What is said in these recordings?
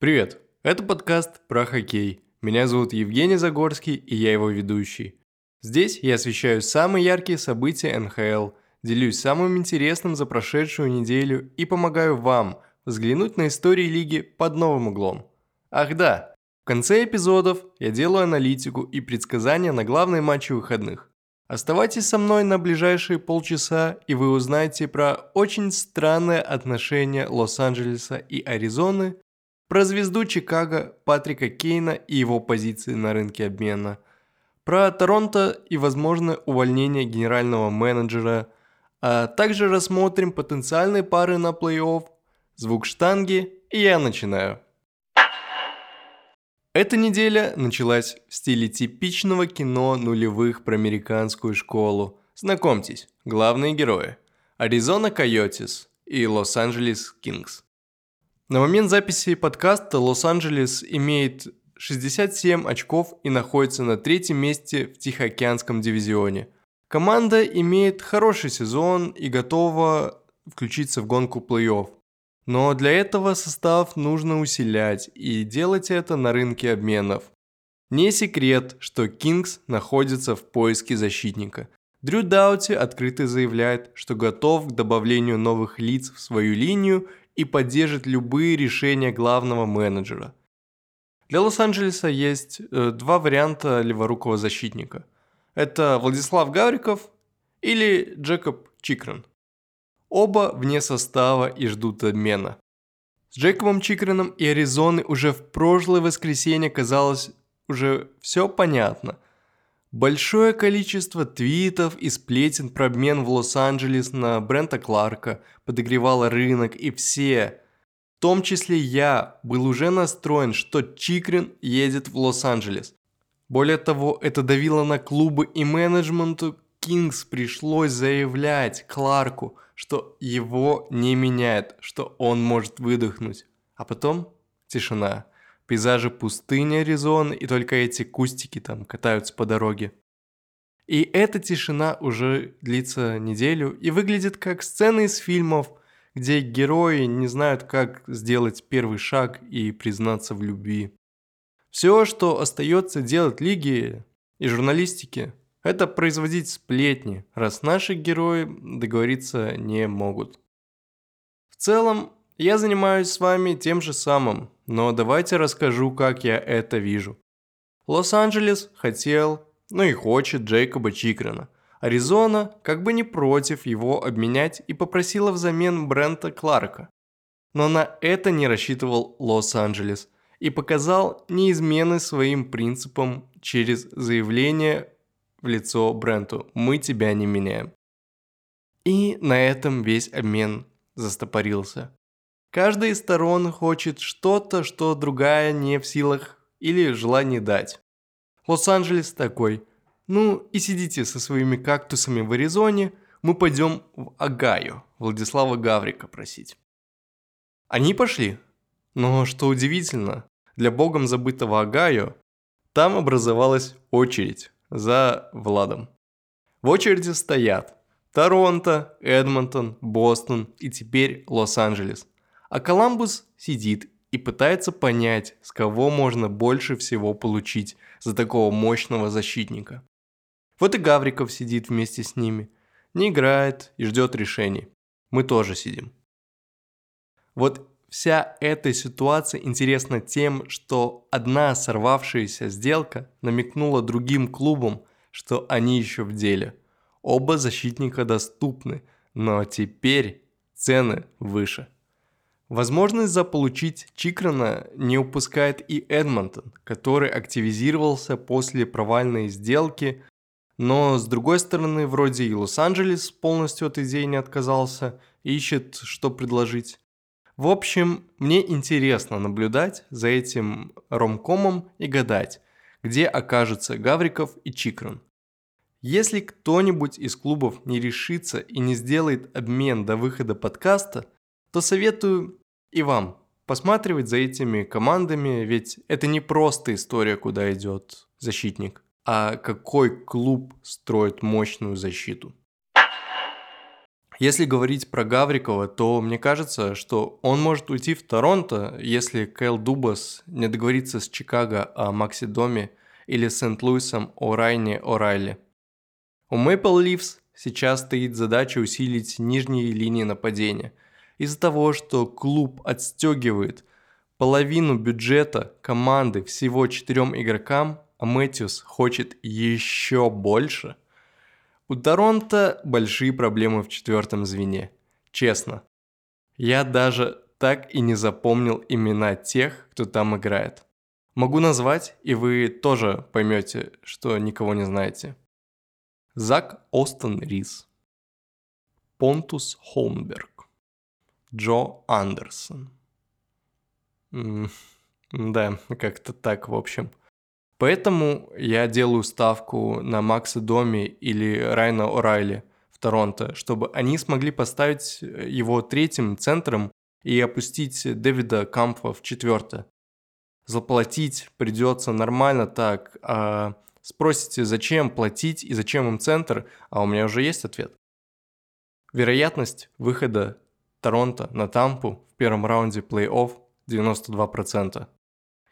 Привет! Это подкаст про хоккей. Меня зовут Евгений Загорский, и я его ведущий. Здесь я освещаю самые яркие события НХЛ, делюсь самым интересным за прошедшую неделю и помогаю вам взглянуть на истории лиги под новым углом. Ах да, в конце эпизодов я делаю аналитику и предсказания на главные матчи выходных. Оставайтесь со мной на ближайшие полчаса, и вы узнаете про очень странное отношение Лос-Анджелеса и Аризоны про звезду Чикаго Патрика Кейна и его позиции на рынке обмена, про Торонто и возможное увольнение генерального менеджера, а также рассмотрим потенциальные пары на плей-офф, звук штанги, и я начинаю. Эта неделя началась в стиле типичного кино нулевых про американскую школу. Знакомьтесь, главные герои – Аризона Койотис и Лос-Анджелес Кингс. На момент записи подкаста Лос-Анджелес имеет 67 очков и находится на третьем месте в Тихоокеанском дивизионе. Команда имеет хороший сезон и готова включиться в гонку плей-офф. Но для этого состав нужно усилять и делать это на рынке обменов. Не секрет, что Кингс находится в поиске защитника. Дрю Даути открыто заявляет, что готов к добавлению новых лиц в свою линию и поддержит любые решения главного менеджера. Для Лос-Анджелеса есть э, два варианта леворукого защитника. Это Владислав Гавриков или Джекоб Чикрен. Оба вне состава и ждут обмена. С Джекобом Чикреном и Аризоны уже в прошлое воскресенье казалось уже все понятно – Большое количество твитов и сплетен про обмен в Лос-Анджелес на Брента Кларка подогревало рынок, и все, в том числе я, был уже настроен, что Чикрин едет в Лос-Анджелес. Более того, это давило на клубы и менеджменту Кингс пришлось заявлять Кларку, что его не меняет, что он может выдохнуть. А потом тишина пейзажи пустыни Аризоны, и только эти кустики там катаются по дороге. И эта тишина уже длится неделю и выглядит как сцены из фильмов, где герои не знают, как сделать первый шаг и признаться в любви. Все, что остается делать лиге и журналистике, это производить сплетни, раз наши герои договориться не могут. В целом, я занимаюсь с вами тем же самым, но давайте расскажу, как я это вижу. Лос-Анджелес хотел, ну и хочет Джейкоба Чикрена. Аризона как бы не против его обменять и попросила взамен Брента Кларка. Но на это не рассчитывал Лос-Анджелес и показал неизмены своим принципам через заявление в лицо Бренту «Мы тебя не меняем». И на этом весь обмен застопорился. Каждая из сторон хочет что-то, что другая не в силах или желание дать. Лос-Анджелес такой. Ну и сидите со своими кактусами в Аризоне, мы пойдем в Агаю Владислава Гаврика просить. Они пошли. Но что удивительно, для богом забытого Агаю там образовалась очередь за Владом. В очереди стоят Торонто, Эдмонтон, Бостон и теперь Лос-Анджелес. А Коламбус сидит и пытается понять, с кого можно больше всего получить за такого мощного защитника. Вот и Гавриков сидит вместе с ними, не играет и ждет решений. Мы тоже сидим. Вот вся эта ситуация интересна тем, что одна сорвавшаяся сделка намекнула другим клубам, что они еще в деле. Оба защитника доступны, но теперь цены выше. Возможность заполучить Чикрана не упускает и Эдмонтон, который активизировался после провальной сделки, но с другой стороны, вроде и Лос-Анджелес полностью от идеи не отказался, ищет, что предложить. В общем, мне интересно наблюдать за этим ромкомом и гадать, где окажутся Гавриков и Чикран. Если кто-нибудь из клубов не решится и не сделает обмен до выхода подкаста, то советую и вам посматривать за этими командами, ведь это не просто история, куда идет защитник, а какой клуб строит мощную защиту. Если говорить про Гаврикова, то мне кажется, что он может уйти в Торонто, если Кэл Дубас не договорится с Чикаго о Максе Доме или Сент-Луисом о Райне О'Райли. У Maple Leafs сейчас стоит задача усилить нижние линии нападения. Из-за того, что клуб отстегивает половину бюджета команды всего четырем игрокам, а Мэтьюс хочет еще больше – у Торонто большие проблемы в четвертом звене. Честно. Я даже так и не запомнил имена тех, кто там играет. Могу назвать, и вы тоже поймете, что никого не знаете. Зак Остон Рис. Понтус Холмберг. Джо Андерсон. М да, как-то так, в общем. Поэтому я делаю ставку на Макса Доми или Райна О'Райли в Торонто, чтобы они смогли поставить его третьим центром и опустить Дэвида Кампа в четвертое. Заплатить придется нормально так, а спросите, зачем платить и зачем им центр, а у меня уже есть ответ. Вероятность выхода Торонто на Тампу в первом раунде плей-офф 92%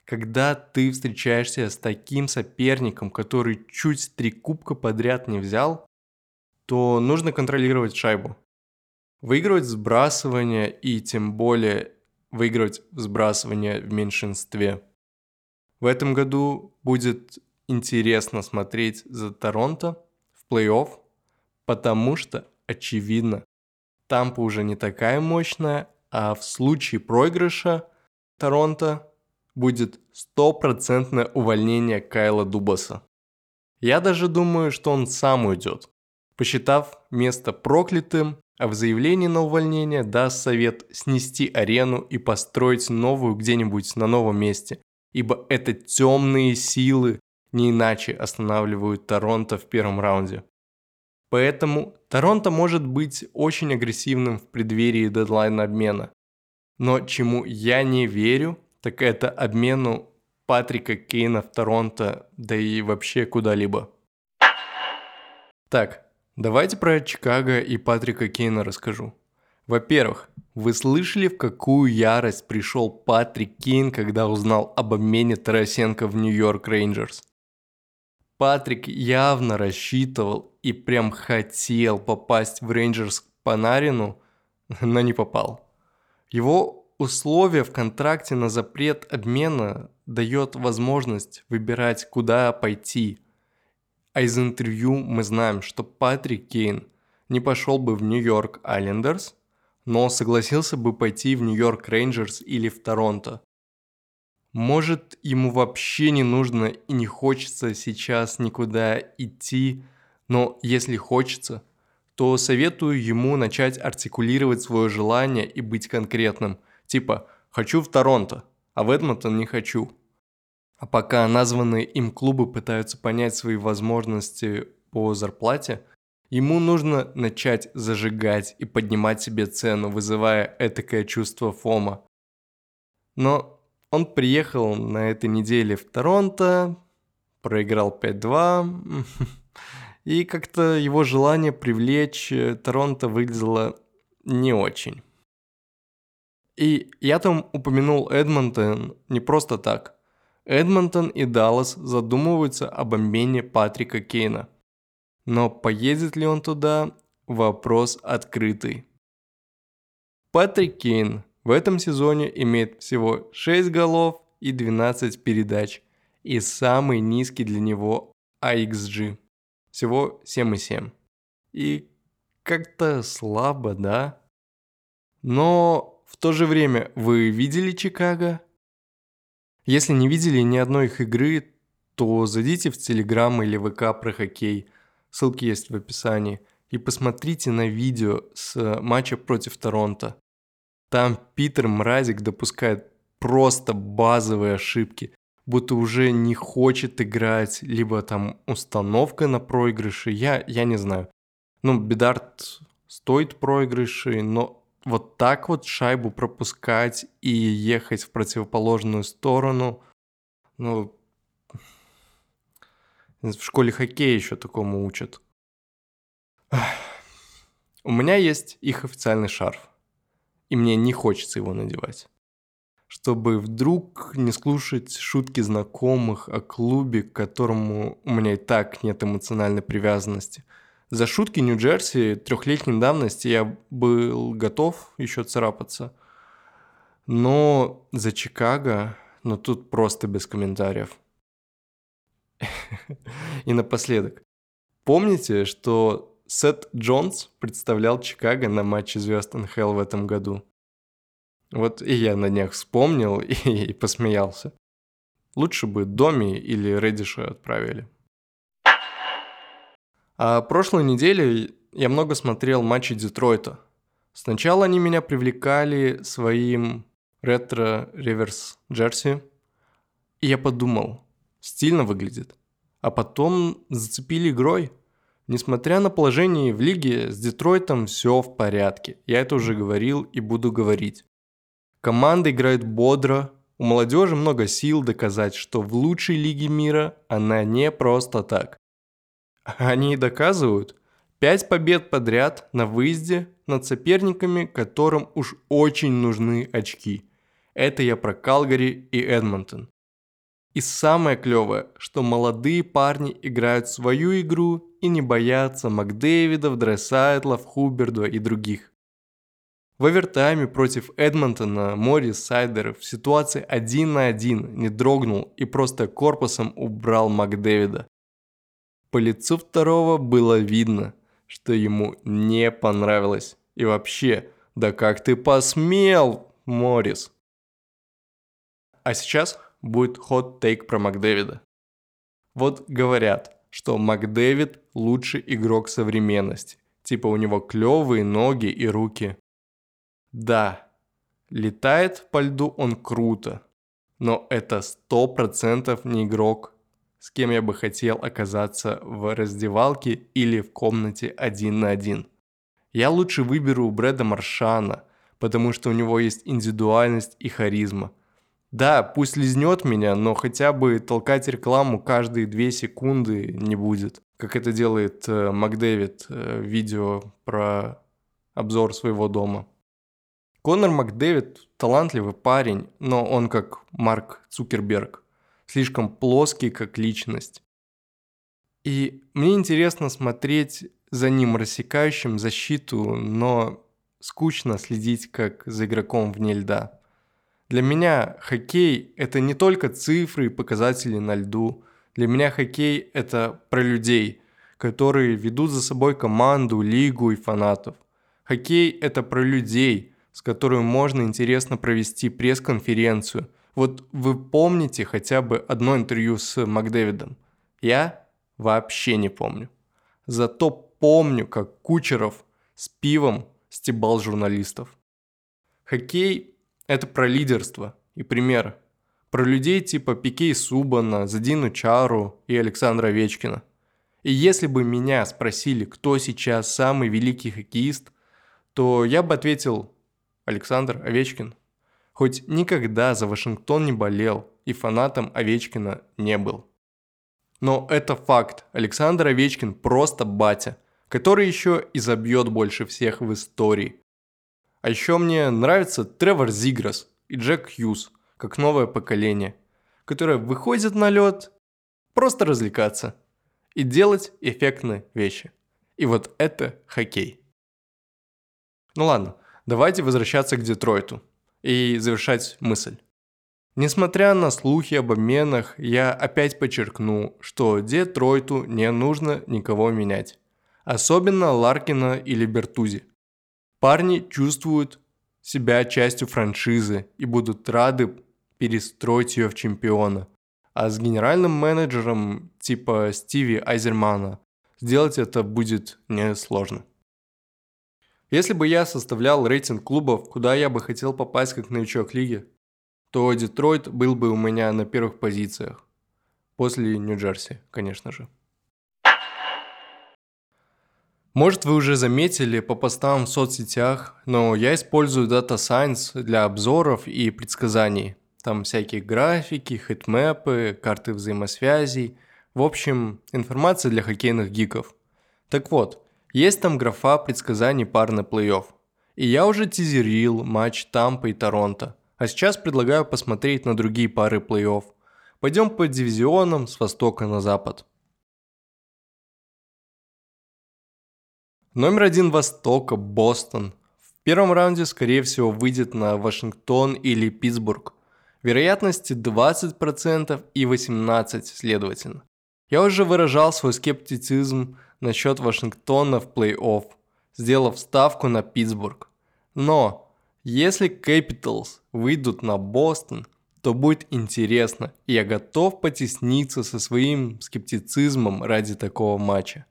когда ты встречаешься с таким соперником, который чуть три кубка подряд не взял, то нужно контролировать шайбу. Выигрывать сбрасывание и тем более выигрывать сбрасывание в меньшинстве. В этом году будет интересно смотреть за Торонто в плей-офф, потому что, очевидно, Тампа уже не такая мощная, а в случае проигрыша Торонто будет стопроцентное увольнение Кайла Дубаса. Я даже думаю, что он сам уйдет, посчитав место проклятым, а в заявлении на увольнение даст совет снести арену и построить новую где-нибудь на новом месте, ибо это темные силы не иначе останавливают Торонто в первом раунде. Поэтому Торонто может быть очень агрессивным в преддверии дедлайна обмена. Но чему я не верю, так это обмену Патрика Кейна в Торонто, да и вообще куда-либо. Так, давайте про Чикаго и Патрика Кейна расскажу. Во-первых, вы слышали, в какую ярость пришел Патрик Кейн, когда узнал об обмене Тарасенко в Нью-Йорк Рейнджерс? Патрик явно рассчитывал и прям хотел попасть в Рейнджерс по Нарину, но не попал. Его Условие в контракте на запрет обмена дает возможность выбирать, куда пойти. А из интервью мы знаем, что Патрик Кейн не пошел бы в Нью-Йорк Айлендерс, но согласился бы пойти в Нью-Йорк Рейнджерс или в Торонто. Может, ему вообще не нужно и не хочется сейчас никуда идти, но если хочется, то советую ему начать артикулировать свое желание и быть конкретным – Типа «хочу в Торонто», а в Эдмонтон не хочу. А пока названные им клубы пытаются понять свои возможности по зарплате, ему нужно начать зажигать и поднимать себе цену, вызывая этакое чувство фома. Но он приехал на этой неделе в Торонто, проиграл 5-2, и как-то его желание привлечь Торонто выглядело не очень. И я там упомянул Эдмонтон не просто так. Эдмонтон и Даллас задумываются об обмене Патрика Кейна. Но поедет ли он туда – вопрос открытый. Патрик Кейн в этом сезоне имеет всего 6 голов и 12 передач. И самый низкий для него AXG. Всего 7,7. И как-то слабо, да? Но в то же время, вы видели Чикаго? Если не видели ни одной их игры, то зайдите в Телеграм или ВК про хоккей, ссылки есть в описании, и посмотрите на видео с матча против Торонто. Там Питер Мразик допускает просто базовые ошибки, будто уже не хочет играть, либо там установка на проигрыши, я, я не знаю. Ну, Бедарт стоит проигрыши, но вот так вот шайбу пропускать и ехать в противоположную сторону, ну, в школе хоккея еще такому учат. У меня есть их официальный шарф, и мне не хочется его надевать. Чтобы вдруг не слушать шутки знакомых о клубе, к которому у меня и так нет эмоциональной привязанности. За шутки Нью-Джерси трехлетней давности я был готов еще царапаться. Но за Чикаго, ну тут просто без комментариев. И напоследок. Помните, что Сет Джонс представлял Чикаго на матче звезд НХЛ в этом году? Вот и я на днях вспомнил и, и посмеялся. Лучше бы Доми или Редиша отправили. А прошлой неделе я много смотрел матчи Детройта. Сначала они меня привлекали своим ретро-реверс джерси. И я подумал, стильно выглядит. А потом зацепили игрой. Несмотря на положение в лиге, с Детройтом все в порядке. Я это уже говорил и буду говорить. Команда играет бодро, у молодежи много сил доказать, что в лучшей лиге мира она не просто так. Они и доказывают. Пять побед подряд на выезде над соперниками, которым уж очень нужны очки. Это я про Калгари и Эдмонтон. И самое клевое, что молодые парни играют свою игру и не боятся Макдэвидов, Дресайтлов, Хубердва и других. В овертайме против Эдмонтона Морис Сайдер в ситуации один на один не дрогнул и просто корпусом убрал Макдэвида. По лицу второго было видно, что ему не понравилось. И вообще, да как ты посмел, Морис? А сейчас будет хот-тейк про Макдэвида. Вот говорят, что Макдэвид лучший игрок современности. Типа у него клевые ноги и руки. Да, летает по льду он круто, но это сто процентов не игрок, с кем я бы хотел оказаться в раздевалке или в комнате один на один. Я лучше выберу Брэда Маршана, потому что у него есть индивидуальность и харизма. Да, пусть лизнет меня, но хотя бы толкать рекламу каждые две секунды не будет. Как это делает э, Макдэвид э, в видео про обзор своего дома. Конор Макдэвид талантливый парень, но он как Марк Цукерберг. Слишком плоский как личность. И мне интересно смотреть за ним рассекающим защиту, но скучно следить как за игроком вне льда. Для меня хоккей – это не только цифры и показатели на льду. Для меня хоккей – это про людей, которые ведут за собой команду, лигу и фанатов. Хоккей – это про людей, с которыми можно интересно провести пресс-конференцию. Вот вы помните хотя бы одно интервью с Макдэвидом? Я вообще не помню. Зато помню, как Кучеров с пивом стебал журналистов. Хоккей это про лидерство и пример. Про людей типа Пике и Субана, Задину Чару и Александра Овечкина. И если бы меня спросили, кто сейчас самый великий хоккеист, то я бы ответил Александр Овечкин. Хоть никогда за Вашингтон не болел и фанатом Овечкина не был. Но это факт. Александр Овечкин просто батя, который еще и забьет больше всех в истории. А еще мне нравится Тревор Зиграс и Джек Хьюз, как новое поколение, которое выходит на лед просто развлекаться и делать эффектные вещи. И вот это хоккей. Ну ладно, давайте возвращаться к Детройту и завершать мысль. Несмотря на слухи об обменах, я опять подчеркну, что Детройту не нужно никого менять. Особенно Ларкина или Бертузи. Парни чувствуют себя частью франшизы и будут рады перестроить ее в чемпиона. А с генеральным менеджером типа Стиви Айзермана сделать это будет несложно. Если бы я составлял рейтинг клубов, куда я бы хотел попасть как новичок лиги, то Детройт был бы у меня на первых позициях. После Нью-Джерси, конечно же. Может, вы уже заметили по постам в соцсетях, но я использую Data Science для обзоров и предсказаний. Там всякие графики, хитмэпы, карты взаимосвязей. В общем, информация для хоккейных гиков. Так вот, Есть там графа предсказаний пар на плей-офф. И я уже тизерил матч Тампа и Торонто. А сейчас предлагаю посмотреть на другие пары плей-офф. Пойдем по дивизионам с востока на запад. Номер один Востока – Бостон. В первом раунде, скорее всего, выйдет на Вашингтон или Питтсбург. Вероятности 20% и 18% следовательно. Я уже выражал свой скептицизм насчет Вашингтона в плей-офф, сделав ставку на Питтсбург. Но если Capitals выйдут на Бостон, то будет интересно, и я готов потесниться со своим скептицизмом ради такого матча.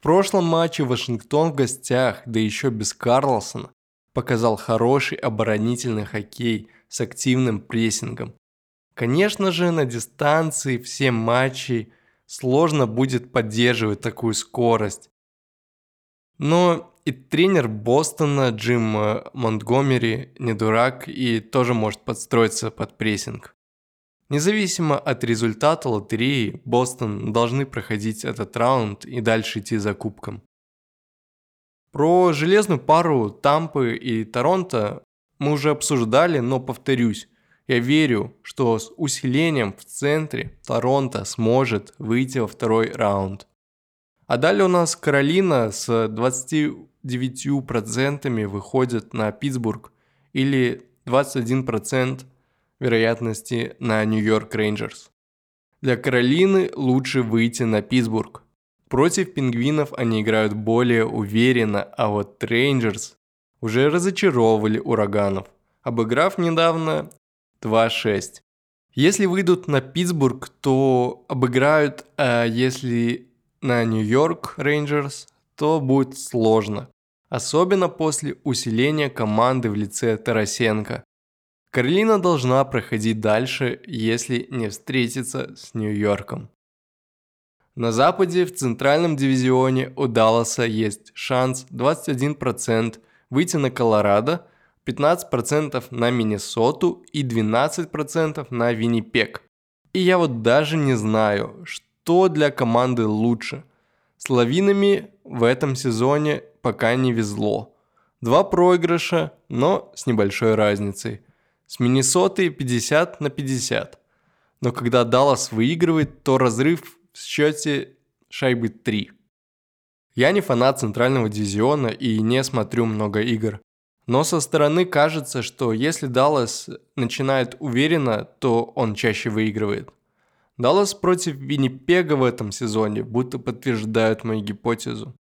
Прошлом матче Вашингтон в гостях, да еще без Карлсона, показал хороший оборонительный хоккей с активным прессингом. Конечно же, на дистанции все матчи сложно будет поддерживать такую скорость. Но и тренер Бостона Джим э, Монтгомери не дурак и тоже может подстроиться под прессинг. Независимо от результата лотереи, Бостон должны проходить этот раунд и дальше идти за кубком. Про железную пару Тампы и Торонто мы уже обсуждали, но повторюсь, я верю, что с усилением в центре Торонто сможет выйти во второй раунд. А далее у нас Каролина с 29% выходит на Питтсбург или 21% вероятности на Нью-Йорк Рейнджерс. Для Каролины лучше выйти на Питтсбург. Против пингвинов они играют более уверенно, а вот Рейнджерс уже разочаровывали ураганов, обыграв недавно 2-6. Если выйдут на Питтсбург, то обыграют, а если на Нью-Йорк Рейнджерс, то будет сложно. Особенно после усиления команды в лице Тарасенко. Каролина должна проходить дальше, если не встретиться с Нью-Йорком. На Западе в центральном дивизионе у Далласа есть шанс 21% выйти на Колорадо, 15% на Миннесоту и 12% на Виннипек. И я вот даже не знаю, что для команды лучше. С лавинами в этом сезоне пока не везло. Два проигрыша, но с небольшой разницей. С Миннесотой 50 на 50. Но когда Даллас выигрывает, то разрыв в счете шайбы 3. Я не фанат центрального дивизиона и не смотрю много игр. Но со стороны кажется, что если Даллас начинает уверенно, то он чаще выигрывает. Даллас против Виннипега в этом сезоне будто подтверждают мою гипотезу.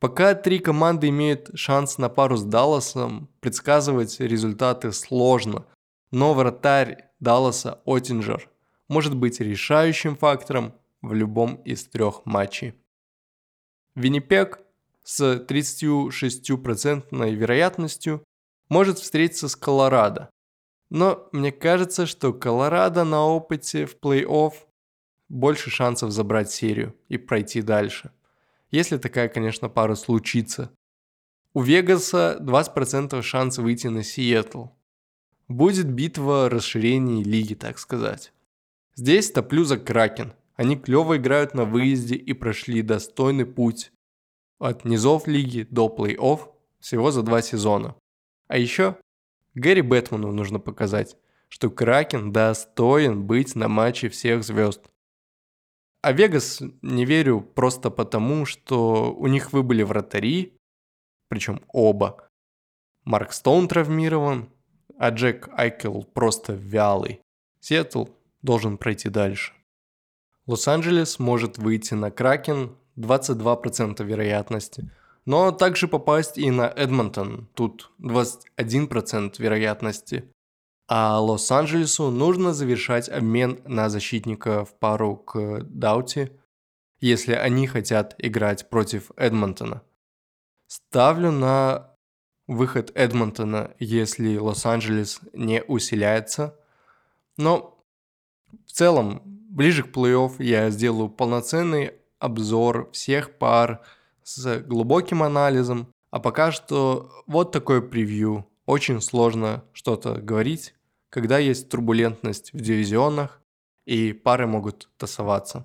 Пока три команды имеют шанс на пару с Далласом, предсказывать результаты сложно, но вратарь Далласа Оттинджер может быть решающим фактором в любом из трех матчей. Виннипег с 36% вероятностью может встретиться с Колорадо. Но мне кажется, что Колорадо на опыте в плей-офф больше шансов забрать серию и пройти дальше. Если такая, конечно, пара случится. У Вегаса 20% шанс выйти на Сиэтл. Будет битва расширений лиги, так сказать. Здесь топлю за Кракен – они клево играют на выезде и прошли достойный путь от низов лиги до плей-офф всего за два сезона. А еще Гэри Бэтману нужно показать, что Кракен достоин быть на матче всех звезд. А Вегас не верю просто потому, что у них выбыли вратари, причем оба. Марк Стоун травмирован, а Джек Айкел просто вялый. Сиэтл должен пройти дальше. Лос-Анджелес может выйти на Кракен 22% вероятности, но также попасть и на Эдмонтон, тут 21% вероятности. А Лос-Анджелесу нужно завершать обмен на защитника в пару к Даути, если они хотят играть против Эдмонтона. Ставлю на выход Эдмонтона, если Лос-Анджелес не усиляется. Но в целом Ближе к плей-офф я сделаю полноценный обзор всех пар с глубоким анализом. А пока что вот такое превью. Очень сложно что-то говорить, когда есть турбулентность в дивизионах и пары могут тасоваться.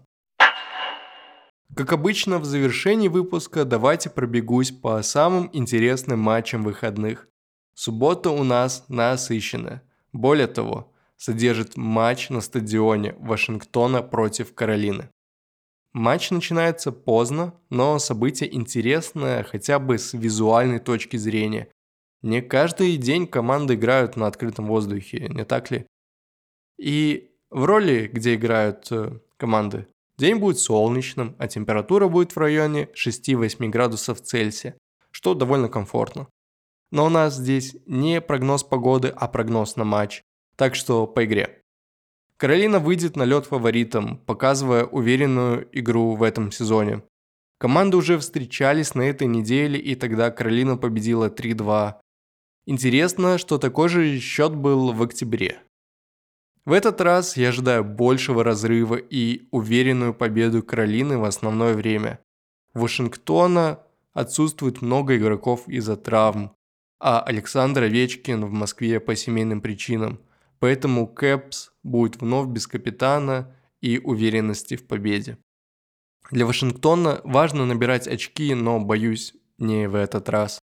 Как обычно, в завершении выпуска давайте пробегусь по самым интересным матчам выходных. Суббота у нас насыщенная. Более того, содержит матч на стадионе Вашингтона против Каролины. Матч начинается поздно, но событие интересное хотя бы с визуальной точки зрения. Не каждый день команды играют на открытом воздухе, не так ли? И в роли, где играют э, команды, день будет солнечным, а температура будет в районе 6-8 градусов Цельсия, что довольно комфортно. Но у нас здесь не прогноз погоды, а прогноз на матч, так что по игре. Каролина выйдет на лед фаворитом, показывая уверенную игру в этом сезоне. Команды уже встречались на этой неделе, и тогда Каролина победила 3-2. Интересно, что такой же счет был в октябре. В этот раз я ожидаю большего разрыва и уверенную победу Каролины в основное время. В Вашингтона отсутствует много игроков из-за травм, а Александр Овечкин в Москве по семейным причинам. Поэтому Кэпс будет вновь без капитана и уверенности в победе. Для Вашингтона важно набирать очки, но, боюсь, не в этот раз.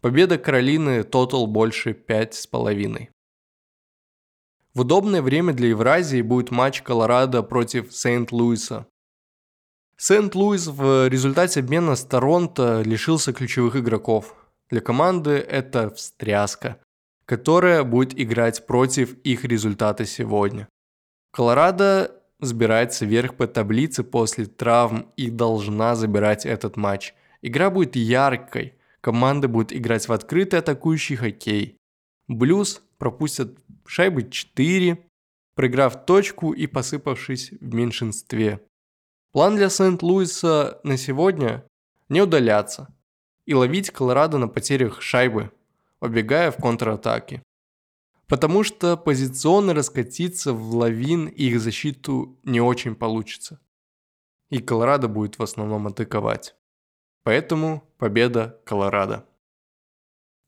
Победа Каролины тотал больше 5,5. В удобное время для Евразии будет матч Колорадо против Сент-Луиса. Сент-Луис в результате обмена с Торонто лишился ключевых игроков. Для команды это встряска, которая будет играть против их результата сегодня. Колорадо сбирается вверх по таблице после травм и должна забирать этот матч. Игра будет яркой, команда будет играть в открытый атакующий хоккей. Блюз пропустят шайбы 4, проиграв точку и посыпавшись в меньшинстве. План для Сент-Луиса на сегодня – не удаляться и ловить Колорадо на потерях шайбы, убегая в контратаке. Потому что позиционно раскатиться в лавин их защиту не очень получится. И Колорадо будет в основном атаковать. Поэтому победа Колорадо.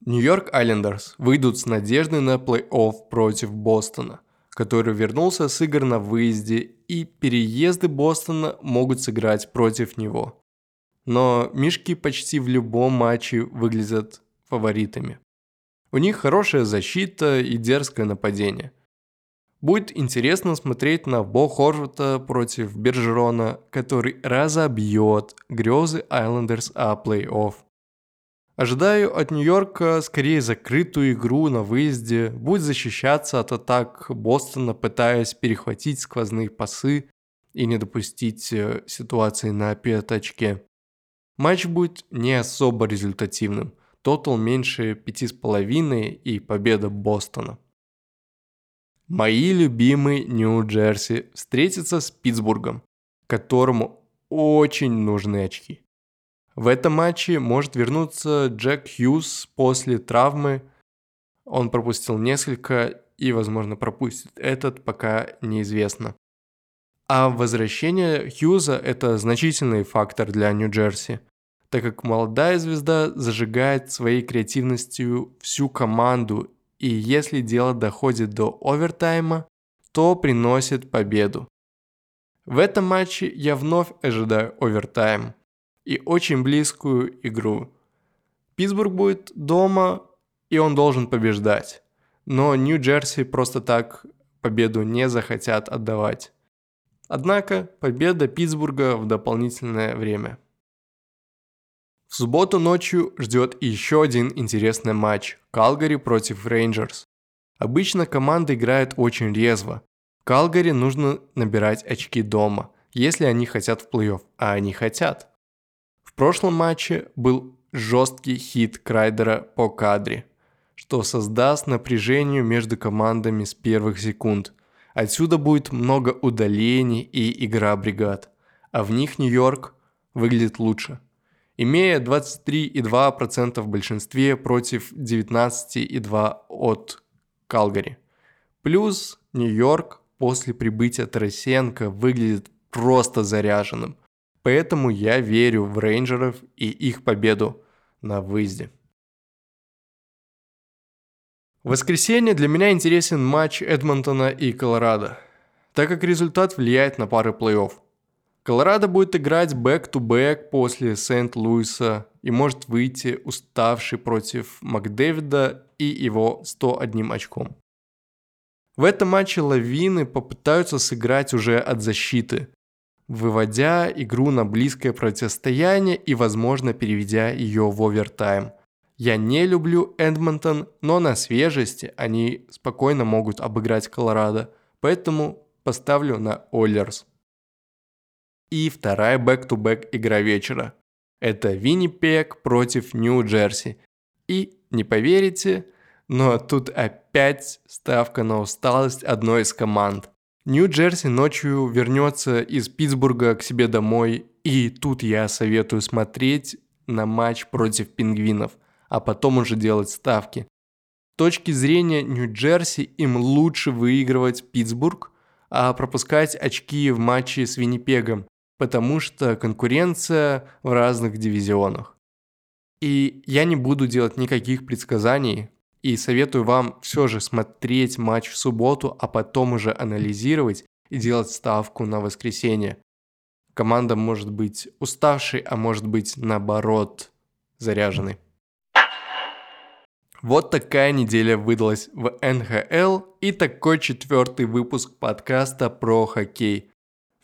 Нью-Йорк Айлендерс выйдут с надеждой на плей-офф против Бостона, который вернулся с игр на выезде, и переезды Бостона могут сыграть против него. Но Мишки почти в любом матче выглядят фаворитами. У них хорошая защита и дерзкое нападение. Будет интересно смотреть на Бо Хорвата против Бержерона, который разобьет грезы Айлендерс о плей-офф. Ожидаю от Нью-Йорка скорее закрытую игру на выезде, будет защищаться от атак Бостона, пытаясь перехватить сквозные пасы и не допустить э, ситуации на пятачке. Матч будет не особо результативным – Тотал меньше 5,5 и победа Бостона. Мои любимые Нью-Джерси встретятся с Питтсбургом, которому очень нужны очки. В этом матче может вернуться Джек Хьюз после травмы. Он пропустил несколько и, возможно, пропустит этот, пока неизвестно. А возвращение Хьюза – это значительный фактор для Нью-Джерси – так как молодая звезда зажигает своей креативностью всю команду, и если дело доходит до овертайма, то приносит победу. В этом матче я вновь ожидаю овертайм и очень близкую игру. Питтсбург будет дома, и он должен побеждать. Но Нью-Джерси просто так победу не захотят отдавать. Однако победа Питтсбурга в дополнительное время – в субботу ночью ждет еще один интересный матч – Калгари против Рейнджерс. Обычно команды играют очень резво. Калгари нужно набирать очки дома, если они хотят в плей-офф, а они хотят. В прошлом матче был жесткий хит Крайдера по кадре, что создаст напряжение между командами с первых секунд. Отсюда будет много удалений и игра бригад, а в них Нью-Йорк выглядит лучше – имея 23,2% в большинстве против 19,2% от Калгари. Плюс Нью-Йорк после прибытия Тарасенко выглядит просто заряженным. Поэтому я верю в рейнджеров и их победу на выезде. В воскресенье для меня интересен матч Эдмонтона и Колорадо, так как результат влияет на пары плей-офф. Колорадо будет играть back-to-back после Сент-Луиса и может выйти уставший против Макдэвида и его 101 очком. В этом матче лавины попытаются сыграть уже от защиты, выводя игру на близкое противостояние и, возможно, переведя ее в овертайм. Я не люблю Эдмонтон, но на свежести они спокойно могут обыграть Колорадо, поэтому поставлю на Ойлерс. И вторая back-to-back игра вечера. Это Виннипег против Нью-Джерси. И, не поверите, но тут опять ставка на усталость одной из команд. Нью-Джерси ночью вернется из Питтсбурга к себе домой, и тут я советую смотреть на матч против пингвинов, а потом уже делать ставки. С точки зрения Нью-Джерси им лучше выигрывать Питтсбург, а пропускать очки в матче с Виннипегом, потому что конкуренция в разных дивизионах. И я не буду делать никаких предсказаний, и советую вам все же смотреть матч в субботу, а потом уже анализировать и делать ставку на воскресенье. Команда может быть уставшей, а может быть наоборот заряженной. Вот такая неделя выдалась в НХЛ и такой четвертый выпуск подкаста про хоккей.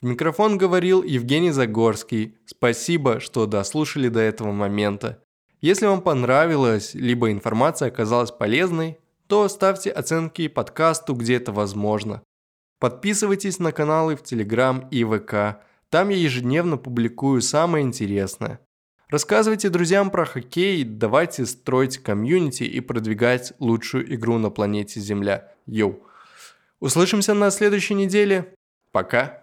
В микрофон говорил Евгений Загорский. Спасибо, что дослушали до этого момента. Если вам понравилось, либо информация оказалась полезной, то ставьте оценки подкасту, где это возможно. Подписывайтесь на каналы в Телеграм и ВК. Там я ежедневно публикую самое интересное. Рассказывайте друзьям про хоккей, давайте строить комьюнити и продвигать лучшую игру на планете Земля. Йоу. Услышимся на следующей неделе. Пока.